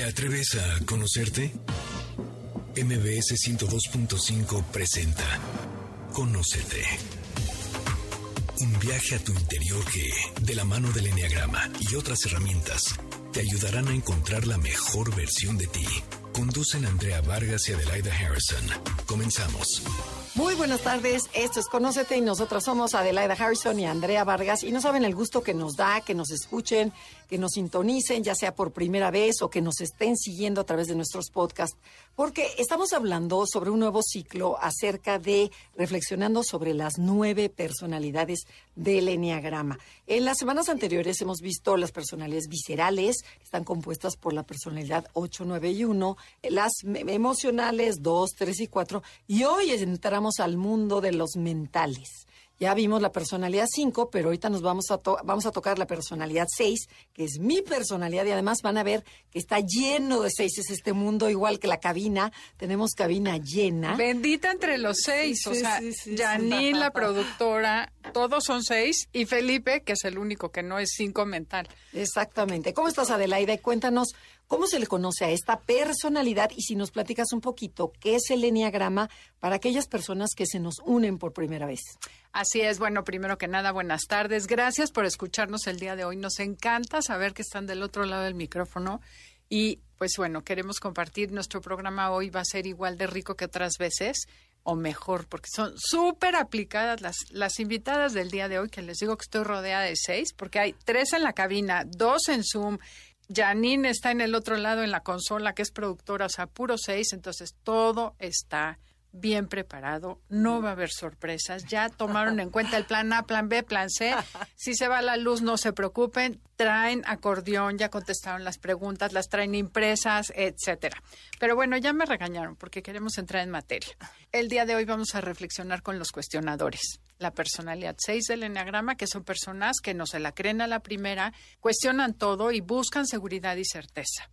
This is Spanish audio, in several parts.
¿Te atreves a conocerte? MBS 102.5 presenta Conócete. Un viaje a tu interior que, de la mano del Enneagrama y otras herramientas, te ayudarán a encontrar la mejor versión de ti. Conducen Andrea Vargas y Adelaida Harrison. Comenzamos. Muy buenas tardes, esto es Conócete y nosotros somos Adelaida Harrison y Andrea Vargas y no saben el gusto que nos da que nos escuchen, que nos sintonicen, ya sea por primera vez o que nos estén siguiendo a través de nuestros podcasts, porque estamos hablando sobre un nuevo ciclo acerca de reflexionando sobre las nueve personalidades del Enneagrama. En las semanas anteriores hemos visto las personalidades viscerales, están compuestas por la personalidad 8, 9 y 1, las emocionales 2, 3 y 4, y hoy entramos al mundo de los mentales. Ya vimos la personalidad 5, pero ahorita nos vamos a, vamos a tocar la personalidad 6, que es mi personalidad, y además van a ver que está lleno de seises este mundo, igual que la cabina. Tenemos cabina llena. Bendita entre los seis, o sea, Janine, la productora, todos son seis, y Felipe, que es el único que no es cinco mental. Exactamente. ¿Cómo estás, Adelaida? Cuéntanos ¿Cómo se le conoce a esta personalidad? Y si nos platicas un poquito, ¿qué es el Enneagrama para aquellas personas que se nos unen por primera vez? Así es, bueno, primero que nada, buenas tardes. Gracias por escucharnos el día de hoy. Nos encanta saber que están del otro lado del micrófono. Y pues bueno, queremos compartir nuestro programa hoy. Va a ser igual de rico que otras veces o mejor, porque son súper aplicadas las, las invitadas del día de hoy, que les digo que estoy rodeada de seis, porque hay tres en la cabina, dos en Zoom Janine está en el otro lado en la consola, que es productora, o sea, puro seis, entonces todo está bien preparado, no va a haber sorpresas, ya tomaron en cuenta el plan A, plan B, plan C. Si se va la luz, no se preocupen, traen acordeón, ya contestaron las preguntas, las traen impresas, etcétera. Pero bueno, ya me regañaron porque queremos entrar en materia. El día de hoy vamos a reflexionar con los cuestionadores. La personalidad 6 del Enneagrama, que son personas que no se la creen a la primera, cuestionan todo y buscan seguridad y certeza.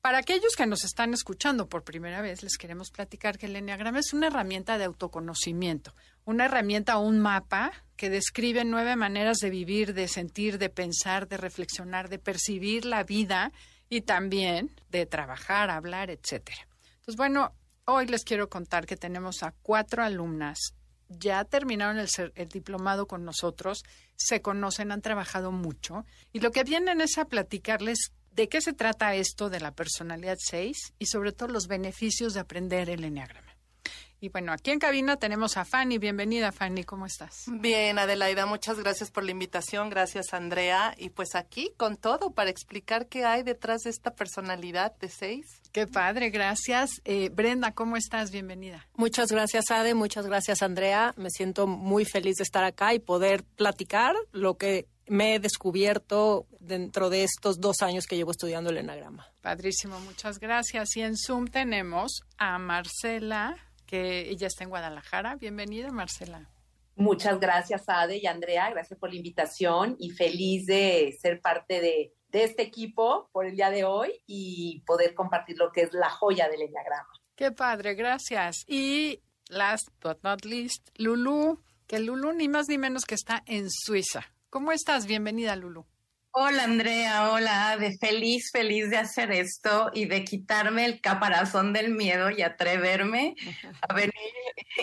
Para aquellos que nos están escuchando por primera vez, les queremos platicar que el Enneagrama es una herramienta de autoconocimiento, una herramienta o un mapa que describe nueve maneras de vivir, de sentir, de pensar, de reflexionar, de percibir la vida y también de trabajar, hablar, etcétera. Entonces, bueno, hoy les quiero contar que tenemos a cuatro alumnas ya terminaron el, el, diplomado con nosotros, se conocen, han trabajado mucho y lo que vienen es a platicarles ¿De qué se trata esto de la personalidad 6 y sobre todo los beneficios de aprender el enneagrama? Y bueno, aquí en cabina tenemos a Fanny. Bienvenida, Fanny. ¿Cómo estás? Bien, Adelaida. Muchas gracias por la invitación. Gracias, Andrea. Y pues aquí con todo para explicar qué hay detrás de esta personalidad de seis. Qué padre, gracias. Eh, Brenda, ¿cómo estás? Bienvenida. Muchas gracias, Ade. Muchas gracias, Andrea. Me siento muy feliz de estar acá y poder platicar lo que me he descubierto dentro de estos dos años que llevo estudiando el enagrama. Padrísimo, muchas gracias. Y en Zoom tenemos a Marcela, que ella está en Guadalajara. Bienvenida, Marcela. Muchas gracias, Ade y Andrea. Gracias por la invitación y feliz de ser parte de, de este equipo por el día de hoy y poder compartir lo que es la joya del enagrama. Qué padre, gracias. Y last but not least, Lulu, que Lulu ni más ni menos que está en Suiza. ¿Cómo estás? Bienvenida, Lulu. Hola Andrea, hola, de feliz, feliz de hacer esto y de quitarme el caparazón del miedo y atreverme a venir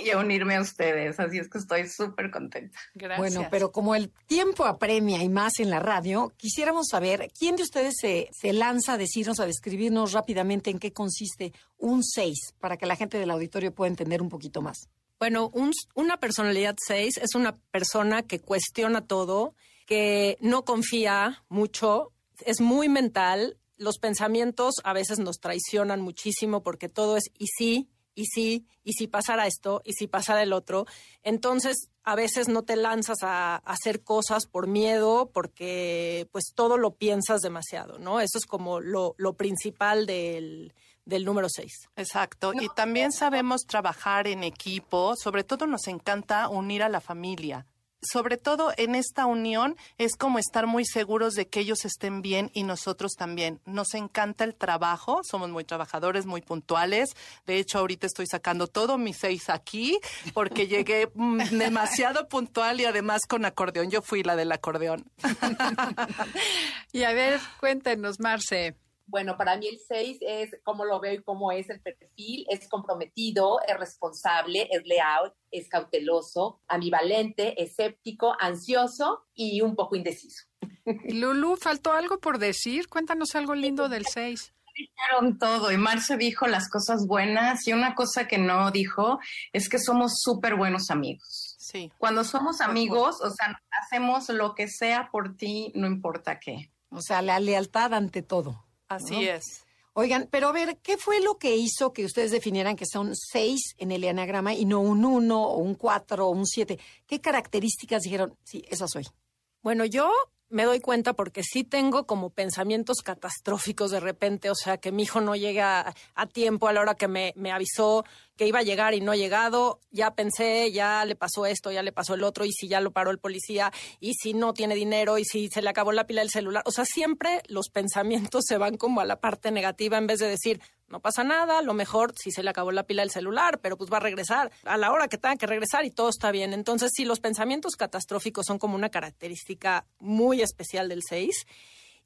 y a unirme a ustedes. Así es que estoy súper contenta. Gracias. Bueno, pero como el tiempo apremia y más en la radio, quisiéramos saber quién de ustedes se, se lanza a decirnos, a describirnos rápidamente en qué consiste un 6 para que la gente del auditorio pueda entender un poquito más. Bueno, una personalidad 6 es una persona que cuestiona todo, que no confía mucho, es muy mental. Los pensamientos a veces nos traicionan muchísimo porque todo es y sí, y sí, y si pasara esto, y si pasara el otro. Entonces, a veces no te lanzas a, hacer cosas por miedo porque pues todo lo piensas demasiado, ¿no? Eso es como lo, lo principal del, del número 6. Exacto. y también sabemos trabajar en equipo. Sobre todo nos encanta unir a la familia. Sobre todo en esta unión es como estar muy seguros de que ellos estén bien y nosotros también. Nos encanta el trabajo, somos muy trabajadores, muy puntuales. De hecho, ahorita estoy sacando todo mis seis aquí porque llegué mm, demasiado puntual y además con acordeón. Yo fui la del acordeón. y a ver, cuéntenos, Marce, Bueno, para mí el 6 es cómo lo veo y cómo es el perfil. Es comprometido, es responsable, es leal, es cauteloso, ambivalente, escéptico, ansioso y un poco indeciso. Lulu, ¿faltó algo por decir? Cuéntanos algo lindo del 6 dijeron todo y Marce dijo las cosas buenas y una cosa que no dijo es que somos súper buenos amigos. Sí. Cuando somos amigos, o sea, hacemos lo que sea por ti, no importa qué. O sea, la lealtad ante todo. Así ¿no? es. Oigan, pero a ver, ¿qué fue lo que hizo que ustedes definieran que son seis en el enagrama y no un uno o un cuatro o un siete? ¿Qué características dijeron? Sí, esa soy. Bueno, yo me doy cuenta porque sí tengo como pensamientos catastróficos de repente, o sea, que mi hijo no llega a, tiempo a la hora que me, me, avisó que iba a llegar y no ha llegado, ya pensé, ya le pasó esto, ya le pasó el otro, y si ya lo paró el policía, y si no tiene dinero, y si se le acabó la pila del celular, o sea, siempre los pensamientos se van como a la parte negativa en vez de decir, no pasa nada, lo mejor si se le acabó la pila del celular, pero pues va a regresar a la hora que tenga que regresar y todo está bien. Entonces, sí, los pensamientos catastróficos son como una característica muy especial del 6.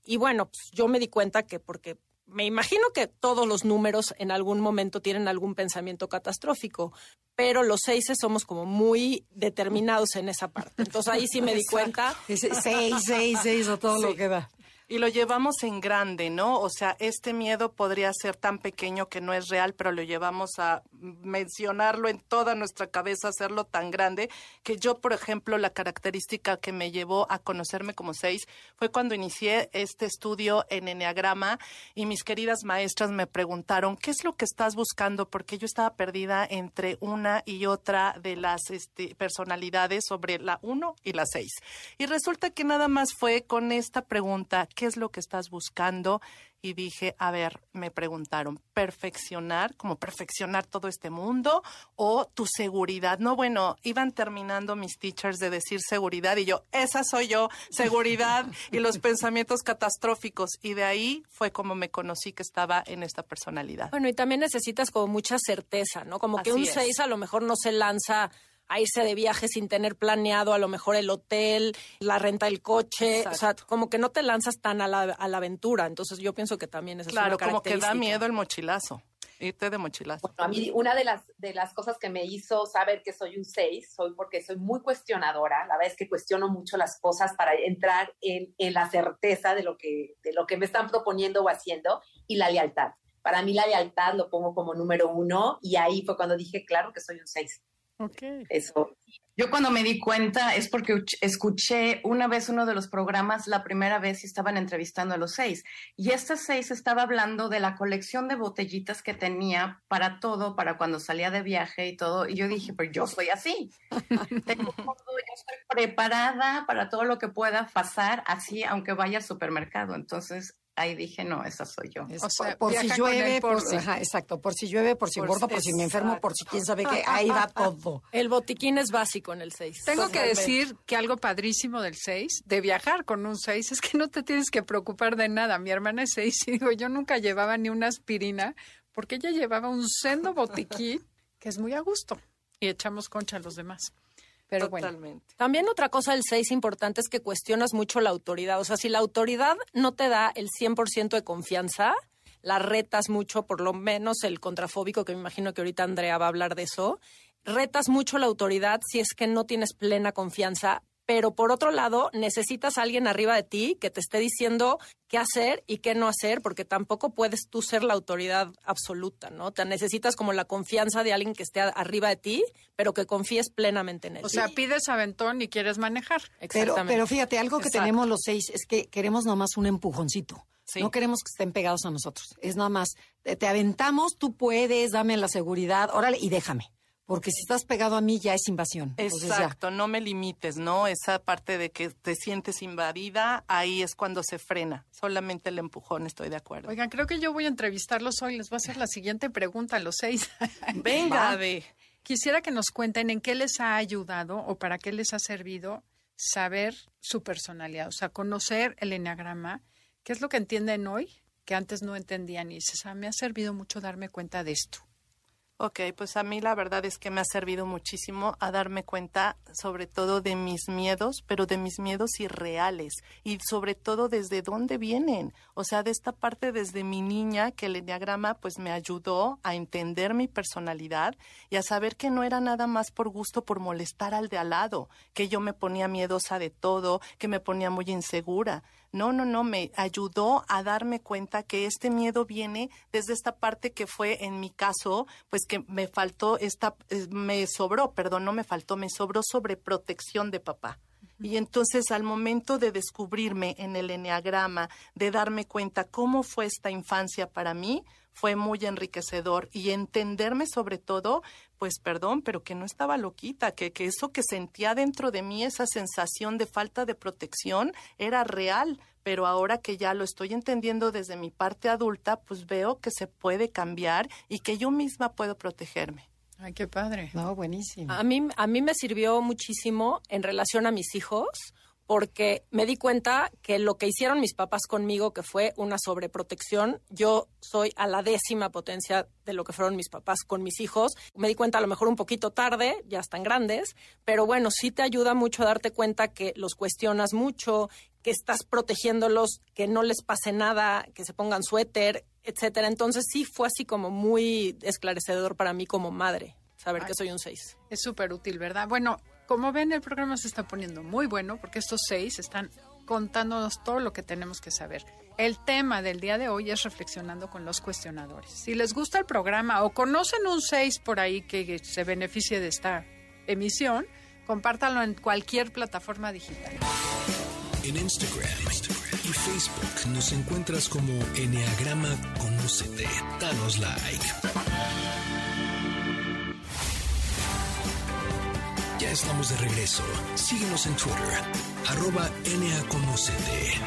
Y bueno, pues yo me di cuenta que porque me imagino que todos los números en algún momento tienen algún pensamiento catastrófico, pero los seises somos como muy determinados en esa parte. Entonces ahí sí me di cuenta. seis, seis, seis o todo Sí. lo que da. Y lo llevamos en grande, ¿no? O sea, este miedo podría ser tan pequeño que no es real, pero lo llevamos a mencionarlo en toda nuestra cabeza, hacerlo tan grande, que yo, por ejemplo, la característica que me llevó a conocerme como seis fue cuando inicié este estudio en Enneagrama y mis queridas maestras me preguntaron, ¿qué es lo que estás buscando? Porque yo estaba perdida entre una y otra de las este, personalidades sobre la uno y la seis. Y resulta que nada más fue con esta pregunta, ¿qué es lo que estás buscando? Y dije, a ver, me preguntaron, ¿perfeccionar, como perfeccionar todo este mundo o tu seguridad? No, bueno, iban terminando mis teachers de decir seguridad y yo, esa soy yo, seguridad y los pensamientos catastróficos. Y de ahí fue como me conocí que estaba en esta personalidad. Bueno, y también necesitas como mucha certeza, ¿no? Como que Así un es. 6 a lo mejor no se lanza a irse de viaje sin tener planeado a lo mejor el hotel, la renta del coche, o sea, como que no te lanzas tan a la, a la aventura. Entonces yo pienso que también esa Claro, es una como que da característica. miedo el mochilazo, irte de mochilazo. Bueno, a mí una de las, de las cosas que me hizo saber que soy un 6, soy porque soy muy cuestionadora, la verdad es que cuestiono mucho las cosas para entrar en, en la certeza de lo, que, de lo que me están proponiendo o haciendo y la lealtad. Para mí la lealtad lo pongo como número uno y ahí fue cuando dije, claro que soy un 6. Ok. Eso. Yo cuando me di cuenta es porque uch- escuché una vez uno de los programas, la primera vez y estaban entrevistando a los seis. Y este seis estaba hablando de la colección de botellitas que tenía para todo, para cuando salía de viaje y todo. Y yo dije, pero yo soy así. Tengo todo, yo estoy preparada para todo lo que pueda pasar así, aunque vaya al supermercado. Entonces ahí dije, no, esa soy yo. Es O sea, por, por si llueve, por, por si- ajá, exacto, por si llueve, por si Por si- por si me enfermo, por si quién sabe qué, ahí va todo. El botiquín es básico en el 6. Tengo que decir que algo padrísimo del 6, de viajar con un 6, es que no te tienes que preocupar de nada. Mi hermana es 6 y digo, yo nunca llevaba ni una aspirina porque ella llevaba un sendo botiquín que es muy a gusto y echamos concha a los demás. Pero bueno, Totalmente. También otra cosa del 6 importante es que cuestionas mucho la autoridad. O sea, si la autoridad no te da el 100% de confianza, la retas mucho, por lo menos el contrafóbico, que me imagino que ahorita Andrea va a hablar de eso, retas mucho la autoridad si es que no tienes plena confianza. Pero por otro lado, necesitas a alguien arriba de ti que te esté diciendo qué hacer y qué no hacer, porque tampoco puedes tú ser la autoridad absoluta, ¿no? Te necesitas como la confianza de alguien que esté arriba de ti, pero que confíes plenamente en él. o sea, pides aventón y quieres manejar. Pero, Exactamente. pero fíjate, algo que Exacto. tenemos los seis es que queremos nomás un empujoncito. Sí. No queremos que estén pegados a nosotros. Es nada más, te, te aventamos, tú puedes, dame la seguridad, órale, y déjame. Porque si estás pegado a mí ya es invasión. Exacto, no me limites, ¿no? Esa parte de que te sientes invadida, ahí es cuando se frena. Solamente el empujón, estoy de acuerdo. Oigan, creo que yo voy a entrevistarlos hoy. Les voy a hacer la siguiente pregunta a los seis. Venga, de. Quisiera que nos cuenten en qué les ha ayudado o para qué les ha servido saber su personalidad, o sea, conocer el enneagrama, qué es lo que entienden hoy que antes no entendían y dices, ah, me ha servido mucho darme cuenta de esto. Ok, pues a mí la verdad es que me ha servido muchísimo a darme cuenta sobre todo de mis miedos, pero de mis miedos irreales y sobre todo desde dónde vienen. O sea, de esta parte desde mi niña que el enneagrama pues me ayudó a entender mi personalidad y a saber que no era nada más por gusto por molestar al de al lado, que yo me ponía miedosa de todo, que me ponía muy insegura. No, no, no, me ayudó a darme cuenta que este miedo viene desde esta parte que fue en mi caso, pues que me faltó esta, eh, me sobró, perdón, no me faltó, me sobró sobre protección de papá. Y entonces al momento de descubrirme en el eneagrama, de darme cuenta cómo fue esta infancia para mí, fue muy enriquecedor y entenderme sobre todo, pues perdón, pero que no estaba loquita, que, que eso que sentía dentro de mí, esa sensación de falta de protección, era real, pero ahora que ya lo estoy entendiendo desde mi parte adulta, pues veo que se puede cambiar y que yo misma puedo protegerme. Ay, qué padre. No, buenísimo. A mí, a mí me sirvió muchísimo en relación a mis hijos porque me di cuenta que lo que hicieron mis papás conmigo, que fue una sobreprotección, yo soy a la décima potencia de lo que fueron mis papás con mis hijos. Me di cuenta a lo mejor un poquito tarde, ya están grandes, pero bueno, sí te ayuda mucho a darte cuenta que los cuestionas mucho, que estás protegiéndolos, que no les pase nada, que se pongan suéter, etcétera. Entonces sí fue así como muy esclarecedor para mí como madre, saber que soy un 6. Es súper útil, ¿verdad? Bueno, como ven, el programa se está poniendo muy bueno porque estos seis están contándonos todo lo que tenemos que saber. El tema del día de hoy es reflexionando con los cuestionadores. Si les gusta el programa o conocen un 6 por ahí que se beneficie de esta emisión, compártanlo en cualquier plataforma digital. En Instagram, y Facebook nos encuentras como Enneagrama Conócete. Danos like. Ya estamos de regreso. Síguenos en Twitter, arroba NAConocete.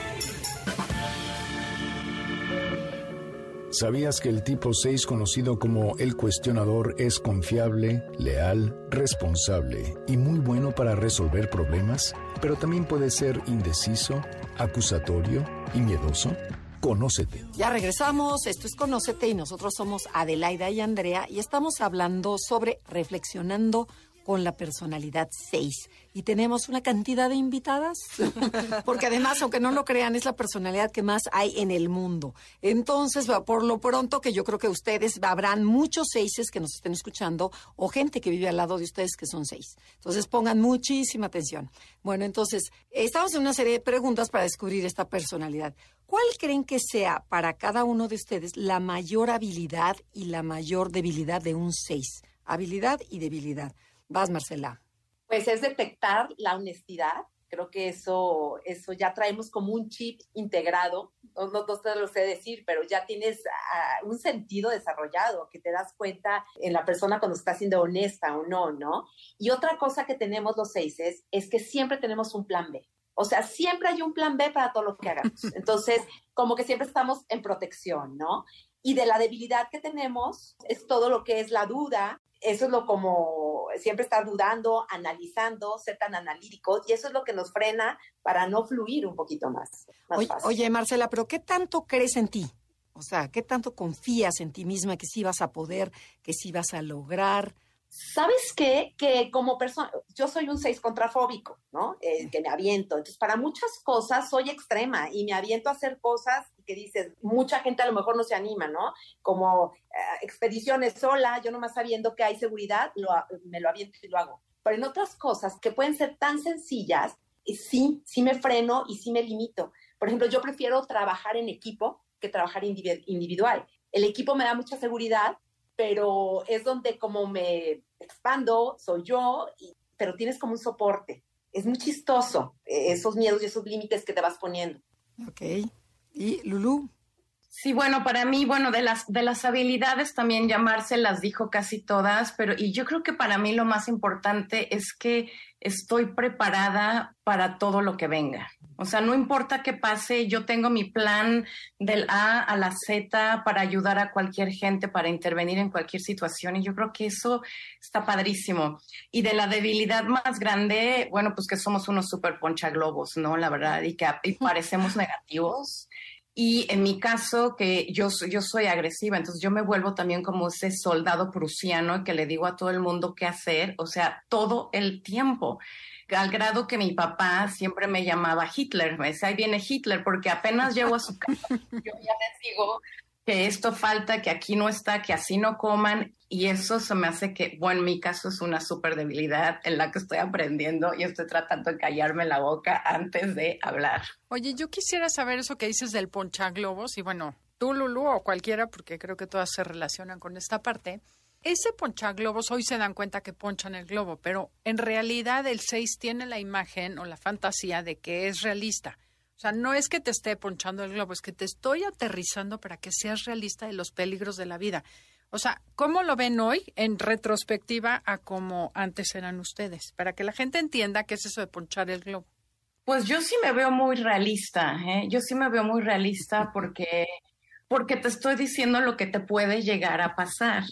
¿Sabías que el tipo 6 conocido como el cuestionador es confiable, leal, responsable y muy bueno para resolver problemas? Pero también puede ser indeciso, acusatorio y miedoso. Conócete. Ya regresamos, esto es Conócete y nosotros somos Adelaida y Andrea y estamos hablando sobre reflexionando con la personalidad 6. Y tenemos una cantidad de invitadas, porque además, aunque no lo crean, es la personalidad que más hay en el mundo. Entonces, por lo pronto que yo creo que ustedes, habrán muchos seises que nos estén escuchando o gente que vive al lado de ustedes que son seis. Entonces, pongan muchísima atención. Bueno, entonces, estamos en una serie de preguntas para descubrir esta personalidad. ¿Cuál creen que sea para cada uno de ustedes la mayor habilidad y la mayor debilidad de un seis? Habilidad y debilidad. Vas, Marcela. Pues es detectar la honestidad. Creo que eso, eso ya traemos como un chip integrado. No, no, te lo sé decir, pero ya tienes ah, un sentido desarrollado, que te das cuenta en la persona cuando está siendo honesta o no, ¿no? Y otra cosa que tenemos los seis es que siempre tenemos un plan B. O sea, siempre hay un plan B para todo lo que hagamos. Entonces, como que siempre estamos en protección, ¿no? Y de la debilidad que tenemos es todo lo que es la duda, eso es lo como siempre estar dudando, analizando, ser tan analítico, y eso es lo que nos frena para no fluir un poquito más. oye, Marcela, pero ¿qué tanto crees en ti? O sea, ¿qué tanto confías en ti misma que sí vas a poder, que sí vas a lograr? ¿Sabes qué? Que como persona, yo soy un seis contrafóbico, ¿no? Eh, que me aviento. Entonces, para muchas cosas soy extrema y me aviento a hacer cosas que dices, mucha gente a lo mejor no se anima, ¿no? Como eh, expediciones sola, yo nomás sabiendo que hay seguridad, lo, me lo aviento y lo hago. Pero en otras cosas que pueden ser tan sencillas, sí, sí me freno y sí me limito. Por ejemplo, yo prefiero trabajar en equipo que trabajar individual. El equipo me da mucha seguridad, pero es donde como me expando, soy yo, pero tienes como un soporte. Es muy chistoso eh, esos miedos y esos límites que te vas poniendo. Ok. ¿Y Lulu? Sí, bueno, para mí, bueno, de las, de las habilidades también llamarse las dijo casi todas, pero y yo creo que para mí lo más importante es que estoy preparada para todo lo que venga. O sea, no importa qué pase, yo tengo mi plan del A a la Z para ayudar a cualquier gente, para intervenir en cualquier situación. Y yo creo que eso está padrísimo. Y de la debilidad más grande, bueno, pues que somos unos super ponchaglobos, ¿no? La verdad, y que y parecemos negativos. Y en mi caso, que yo, yo soy agresiva, entonces yo me vuelvo también como ese soldado prusiano que le digo a todo el mundo qué hacer, o sea, todo el tiempo. Al grado que mi papá siempre me llamaba Hitler, me decía, ahí viene Hitler, porque apenas llego a su casa, yo ya les digo que esto falta, que aquí no está, que así no coman, y eso se me hace que, bueno, en mi caso es una súper debilidad en la que estoy aprendiendo y estoy tratando de callarme la boca antes de hablar. Oye, yo quisiera saber eso que dices del ponchaglobos, y bueno, tú, Lulu, o cualquiera, porque creo que todas se relacionan con esta parte. Ese ponchaglobos hoy se dan cuenta que ponchan el globo, pero en realidad el 6 tiene la imagen o la fantasía de que es realista. O sea, no es que te esté ponchando el globo, es que te estoy aterrizando para que seas realista de los peligros de la vida. O sea, ¿cómo lo ven hoy en retrospectiva a cómo antes eran ustedes? Para que la gente entienda qué es eso de ponchar el globo. Pues yo sí me veo muy realista, ¿eh? yo sí me veo muy realista porque, porque te estoy diciendo lo que te puede llegar a pasar.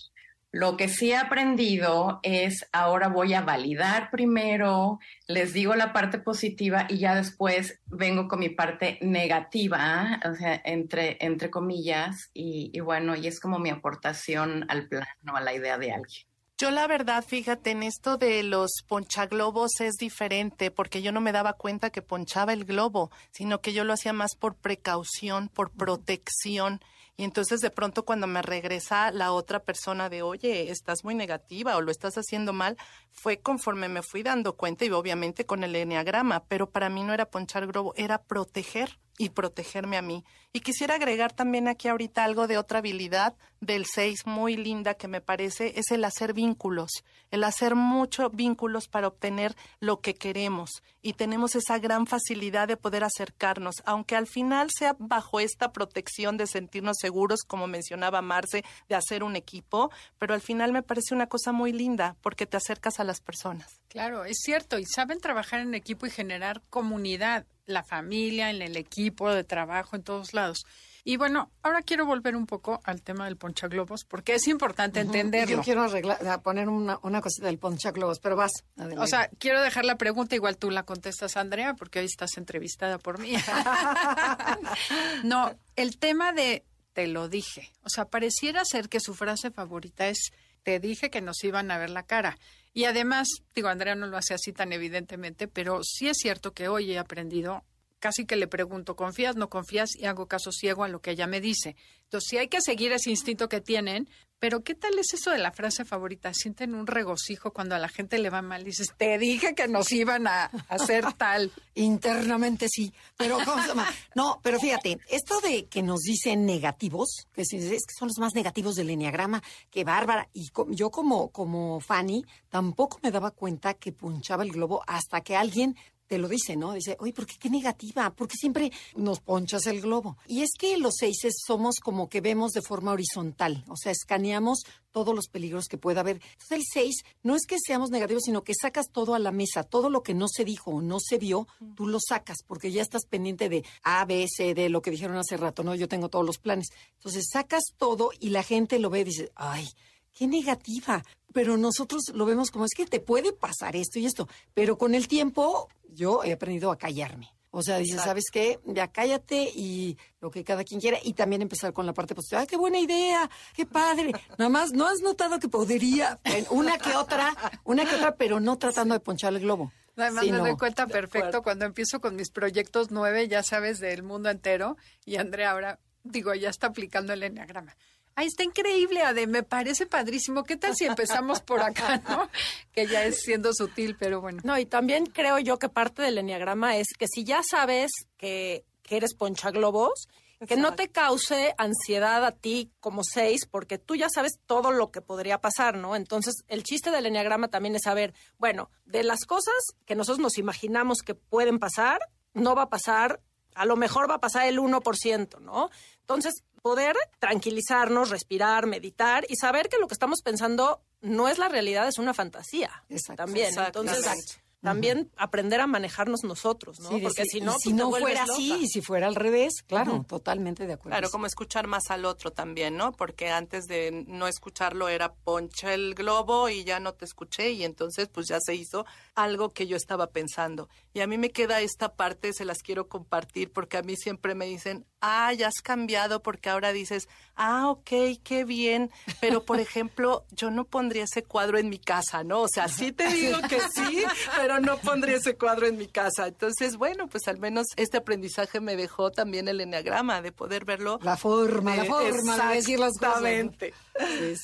Lo que sí he aprendido es ahora voy a validar primero, les digo la parte positiva y ya después vengo con mi parte negativa, o sea, entre, entre comillas, y, y bueno, y es como mi aportación al plano, a la idea de alguien. Yo la verdad, fíjate, en esto de los ponchaglobos es diferente porque yo no me daba cuenta que ponchaba el globo, sino que yo lo hacía más por precaución, por protección. Y entonces de pronto cuando me regresa la otra persona de, oye, estás muy negativa o lo estás haciendo mal, fue conforme me fui dando cuenta y obviamente con el enneagrama, pero para mí no era ponchar globo, era proteger y protegerme a mí. Y quisiera agregar también aquí ahorita algo de otra habilidad del 6 muy linda que me parece, es el hacer vínculos, el hacer muchos vínculos para obtener lo que queremos. Y tenemos esa gran facilidad de poder acercarnos, aunque al final sea bajo esta protección de sentirnos seguros, como mencionaba Marce, de hacer un equipo, pero al final me parece una cosa muy linda porque te acercas a las personas. Claro, es cierto, y saben trabajar en equipo y generar comunidad la familia, en el equipo de trabajo, en todos lados. Y bueno, ahora quiero volver un poco al tema del ponchaglobos, porque es importante entenderlo. Yo quiero arreglar, poner una, una cosita del ponchaglobos, pero vas. O sea, quiero dejar la pregunta, igual tú la contestas, Andrea, porque hoy estás entrevistada por mí. no, el tema de te lo dije. O sea, pareciera ser que su frase favorita es te dije que nos iban a ver la cara. Y además, digo, Andrea no lo hace así tan evidentemente, pero sí es cierto que hoy he aprendido, casi que le pregunto, ¿confías, no confías? Y hago caso ciego a lo que ella me dice. Entonces, sí hay que seguir ese instinto que tienen, pero ¿qué tal es eso de la frase favorita? Sienten un regocijo cuando a la gente le va mal. Dices, te dije que nos iban a hacer tal. Internamente sí, pero ¿cómo se llama? No, pero fíjate, esto de que nos dicen negativos, que es que son los más negativos del enneagrama, que bárbara. Y yo como, como Fanny tampoco me daba cuenta que punchaba el globo hasta que alguien te lo dice, ¿no? Dice, oye, ¿por qué qué negativa? ¿Por qué siempre nos ponchas el globo? Y es que los seises somos como que vemos de forma horizontal, o sea, escaneamos todos los peligros que pueda haber. Entonces, el seis no es que seamos negativos, sino que sacas todo a la mesa, todo lo que no se dijo o no se vio, tú lo sacas, porque ya estás pendiente de A, B, C, D, lo que dijeron hace rato, ¿no? Yo tengo todos los planes. Entonces, sacas todo y la gente lo ve y dice, ay, qué negativa. Pero nosotros lo vemos como es que te puede pasar esto y esto. Pero con el tiempo yo he aprendido a callarme. O sea, dice, ¿sabes qué? Ya cállate y lo que cada quien quiera. Y también empezar con la parte positiva. ¡Ay, qué buena idea! ¡Qué padre! Nada más, ¿no has notado que podría? Una que otra, una que otra, pero no tratando de ponchar el globo. Además me doy cuenta perfecto cuando empiezo con mis proyectos nueve, ya sabes, del mundo entero. Y Andrea ahora, digo, ya está aplicando el enneagrama. Ay, está increíble, Ade, me parece padrísimo. ¿Qué tal si empezamos por acá, no? Que ya es siendo sutil, pero bueno. No, y también creo yo que parte del enneagrama es que si ya sabes que, que eres ponchaglobos, que no te cause ansiedad a ti como seis, porque tú ya sabes todo lo que podría pasar, ¿no? Entonces, el chiste del enneagrama también es saber, bueno, de las cosas que nosotros nos imaginamos que pueden pasar, no va a pasar, a lo mejor va a pasar el 1%, ¿no? Entonces, poder tranquilizarnos, respirar, meditar y saber que lo que estamos pensando no es la realidad, es una fantasía. Exacto. También. Entonces, también aprender a manejarnos nosotros, ¿no? Porque si no, si no fuera así y si fuera al revés, claro, totalmente de acuerdo. Claro, como escuchar más al otro también, ¿no? Porque antes de no escucharlo era poncha el globo y ya no te escuché y entonces pues ya se hizo algo que yo estaba pensando. Y a mí me queda esta parte, se las quiero compartir porque a mí siempre me dicen, ay, has cambiado porque ahora dices, ah, ok, qué bien, pero por ejemplo, yo no pondría ese cuadro en mi casa, ¿no? O sea, sí te digo que sí, pero no pondría ese cuadro en mi casa. Entonces, bueno, pues al menos este aprendizaje me dejó también el enneagrama, de poder verlo. La forma, la forma de decir las cosas. Exactamente.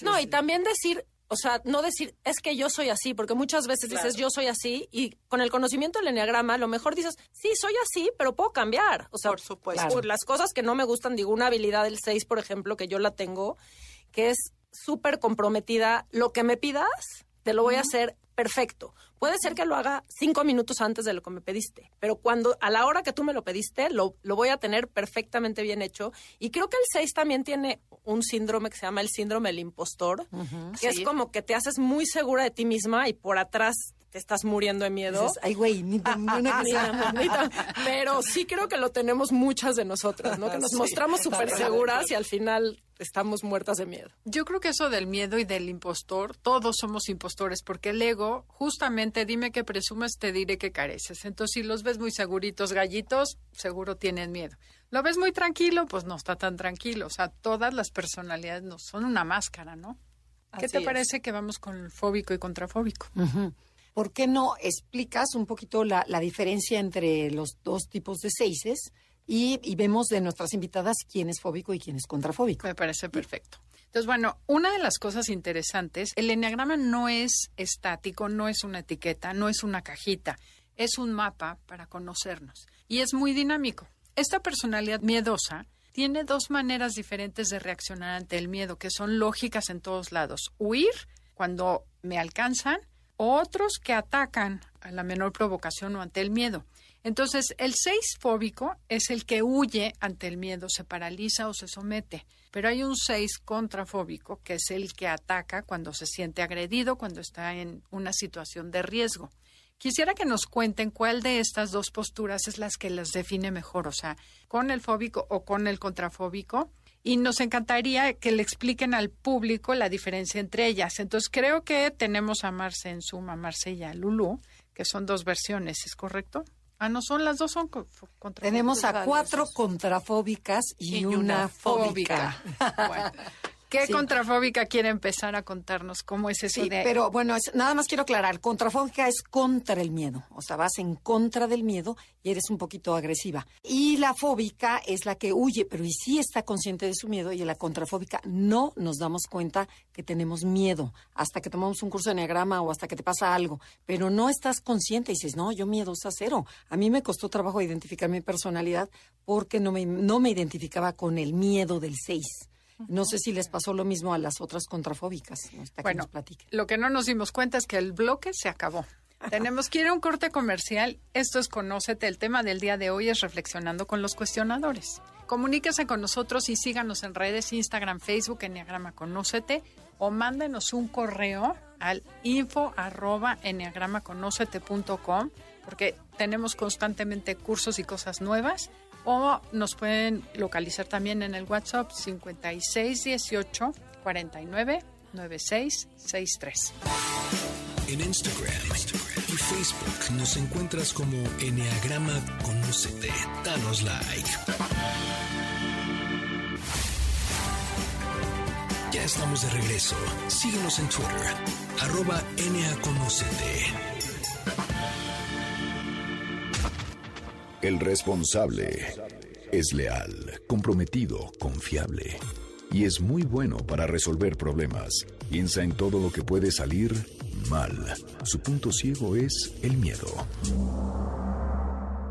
no, y también decir, o sea, no decir, es que yo soy así, porque muchas veces dices, yo soy así, y con el conocimiento del enneagrama, a lo mejor dices, sí, soy así, pero puedo cambiar. O sea, Por supuesto. por las cosas que no me gustan, digo, una habilidad del 6, por ejemplo, que yo la tengo, que es súper comprometida. Lo que me pidas, te lo voy a hacer perfecto. Puede ser que lo haga cinco minutos antes de lo que me pediste, pero cuando a la hora que tú me lo pediste, lo, lo voy a tener perfectamente bien hecho. Y creo que el 6 también tiene un síndrome que se llama el síndrome del impostor, que es como que te haces muy segura de ti misma y por atrás te estás muriendo de miedo. Dices, Ay, güey, ni, ni una que sea. la mamita. Pero sí creo que lo tenemos muchas de nosotras, ¿no? Que nos mostramos súper seguras y al final estamos muertas de miedo. Yo creo que eso del miedo y del impostor, todos somos impostores, porque el ego, justamente, dime que presumes, te diré que careces. Entonces, si los ves muy seguritos, gallitos, seguro tienen miedo. Lo ves muy tranquilo, pues no está tan tranquilo. O sea, todas las personalidades no son una máscara, ¿no? ¿Qué Así te es. parece que vamos con el fóbico y contrafóbico? ¿Por qué no explicas un poquito la, diferencia entre los dos tipos de seises y, y vemos de nuestras invitadas quién es fóbico y quién es contrafóbico? Me parece perfecto. Entonces, bueno, una de las cosas interesantes, el enneagrama no es estático, no es una etiqueta, no es una cajita, es un mapa para conocernos y es muy dinámico. Esta personalidad miedosa tiene dos maneras diferentes de reaccionar ante el miedo, que son lógicas en todos lados. Huir cuando me alcanzan, otros que atacan a la menor provocación o ante el miedo. Entonces, el 6 fóbico es el que huye ante el miedo, se paraliza o se somete. Pero hay un 6 contrafóbico, que es el que ataca cuando se siente agredido, cuando está en una situación de riesgo. Quisiera que nos cuenten cuál de estas dos posturas es las que las define mejor, o sea, con el fóbico o con el contrafóbico. Y nos encantaría que le expliquen al público la diferencia entre ellas. Entonces, creo que tenemos a Marce en Zoom, a Marce y a Lulu, que son dos versiones, ¿es correcto? Ah, no, son las dos son co- contrafóbicas. Tenemos a cuatro contrafóbicas y, una fóbica. Bueno, ¿Qué Sí. contrafóbica quiere empezar a contarnos? ¿Cómo es eso Sí, de pero bueno, es- nada más quiero aclarar, contrafóbica es contra el miedo, o sea, vas en contra del miedo y eres un poquito agresiva. Y la fóbica es la que huye, pero y sí está consciente de su miedo y en la contrafóbica no nos damos cuenta que tenemos miedo hasta que tomamos un curso de enneagrama o hasta que te pasa algo, pero no estás consciente y dices, no, yo miedosa cero. A mí me costó trabajo identificar mi personalidad porque no me, no me identificaba con el miedo del 6. No sé si les pasó lo mismo a las otras contrafóbicas. Hasta que Bueno, nos lo que no nos dimos cuenta es que el bloque se acabó. Tenemos que ir a un corte comercial. Esto es Conócete. El tema del día de hoy es reflexionando con los cuestionadores. Comuníquese con nosotros y síganos en redes, Instagram, Facebook, Enneagrama Conócete o mándenos un correo al info arroba enneagramaconócete.com porque tenemos constantemente cursos y cosas nuevas o nos pueden localizar también en el WhatsApp 5618 49 9663. En Instagram, y Facebook nos encuentras como Enneagrama Conócete. Danos like. Ya estamos de regreso. Síguenos en Twitter, arroba NAConócete. El responsable es leal, comprometido, confiable y es muy bueno para resolver problemas. Piensa en todo lo que puede salir mal. Su punto ciego es el miedo.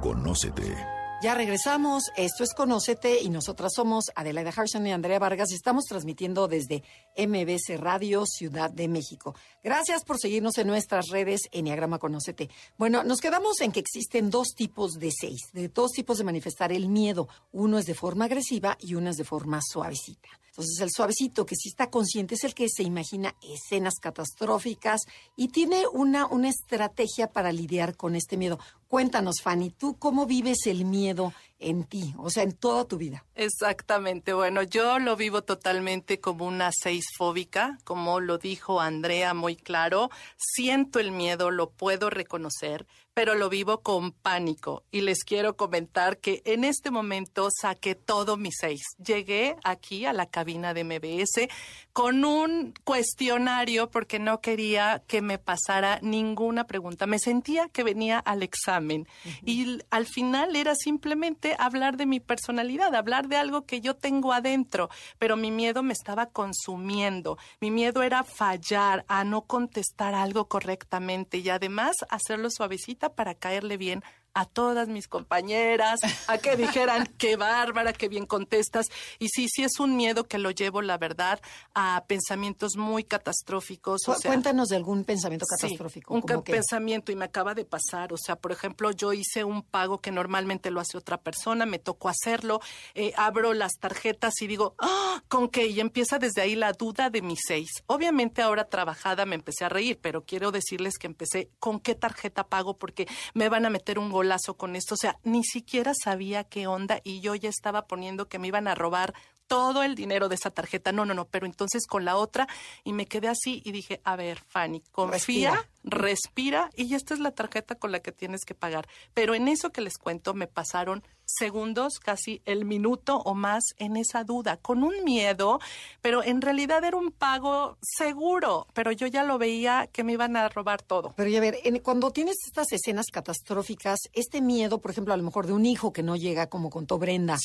Conócete. Ya regresamos, esto es Conócete y nosotras somos Adelaida Harrison y Andrea Vargas estamos transmitiendo desde MBC Radio Ciudad de México. Gracias por seguirnos en nuestras redes Enneagrama Conócete. Bueno, nos quedamos en que existen dos tipos de seis, de dos tipos de manifestar el miedo. Uno es de forma agresiva y uno es de forma suavecita. Entonces el suavecito que sí está consciente es el que se imagina escenas catastróficas y tiene una, una estrategia para lidiar con este miedo. Cuéntanos, Fanny, ¿tú cómo vives el miedo en ti, o sea, en toda tu vida. Exactamente. Bueno, yo lo vivo totalmente como una seis fóbica, como lo dijo Andrea muy claro. Siento el miedo, lo puedo reconocer, pero lo vivo con pánico. Y les quiero comentar que en este momento saqué todo mi seis. Llegué aquí a la cabina de MBS con un cuestionario porque no quería que me pasara ninguna pregunta. Me sentía que venía al examen y al final era simplemente hablar de mi personalidad, hablar de algo que yo tengo adentro, pero mi miedo me estaba consumiendo. Mi miedo era fallar, a no contestar algo correctamente y además hacerlo suavecita para caerle bien a todas mis compañeras, a que dijeran, qué bárbara, qué bien contestas. Y sí, sí es un miedo que lo llevo, la verdad, a pensamientos muy catastróficos. Cuéntanos de algún pensamiento catastrófico. un pensamiento, y me acaba de pasar. O sea, por ejemplo, yo hice un pago que normalmente lo hace otra persona, me tocó hacerlo, eh, abro las tarjetas y digo, ¡Ah! ¿con qué? Y empieza desde ahí la duda de mis seis. Obviamente ahora trabajada me empecé a reír, pero quiero decirles que empecé, ¿con qué tarjeta pago? Porque me van a meter un gol lazo con esto. O sea, ni siquiera sabía qué onda y yo ya estaba poniendo que me iban a robar todo el dinero de esa tarjeta. No, no, no, pero entonces con la otra y me quedé así y dije, a ver, Fanny, confía, respira. y esta es la tarjeta con la que tienes que pagar. Pero en eso que les cuento me pasaron segundos, casi el minuto o más en esa duda, con un miedo, pero en realidad era un pago seguro, pero yo ya lo veía que me iban a robar todo. Pero ya ver, cuando tienes estas escenas catastróficas, este miedo, por ejemplo, a lo mejor de un hijo que no llega, como contó Brenda,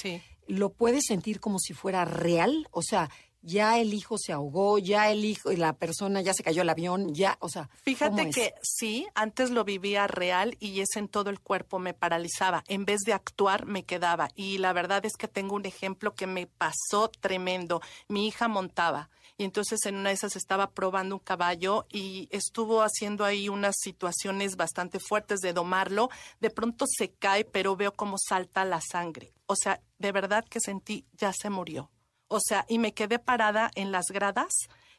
¿lo puedes sentir como si fuera real? O sea, ya el hijo se ahogó, ya el hijo y la persona ya se cayó el avión, ya, o sea. Fíjate que sí, antes lo vivía real y es en todo el cuerpo, me paralizaba. En vez de actuar, me quedaba. Y la verdad es que tengo un ejemplo que me pasó tremendo. Mi hija montaba. Y entonces en una de esas estaba probando un caballo y estuvo haciendo ahí unas situaciones bastante fuertes de domarlo. De pronto se cae, pero veo cómo salta la sangre. O sea, de verdad que sentí, ya se murió o sea, y me quedé parada en las gradas.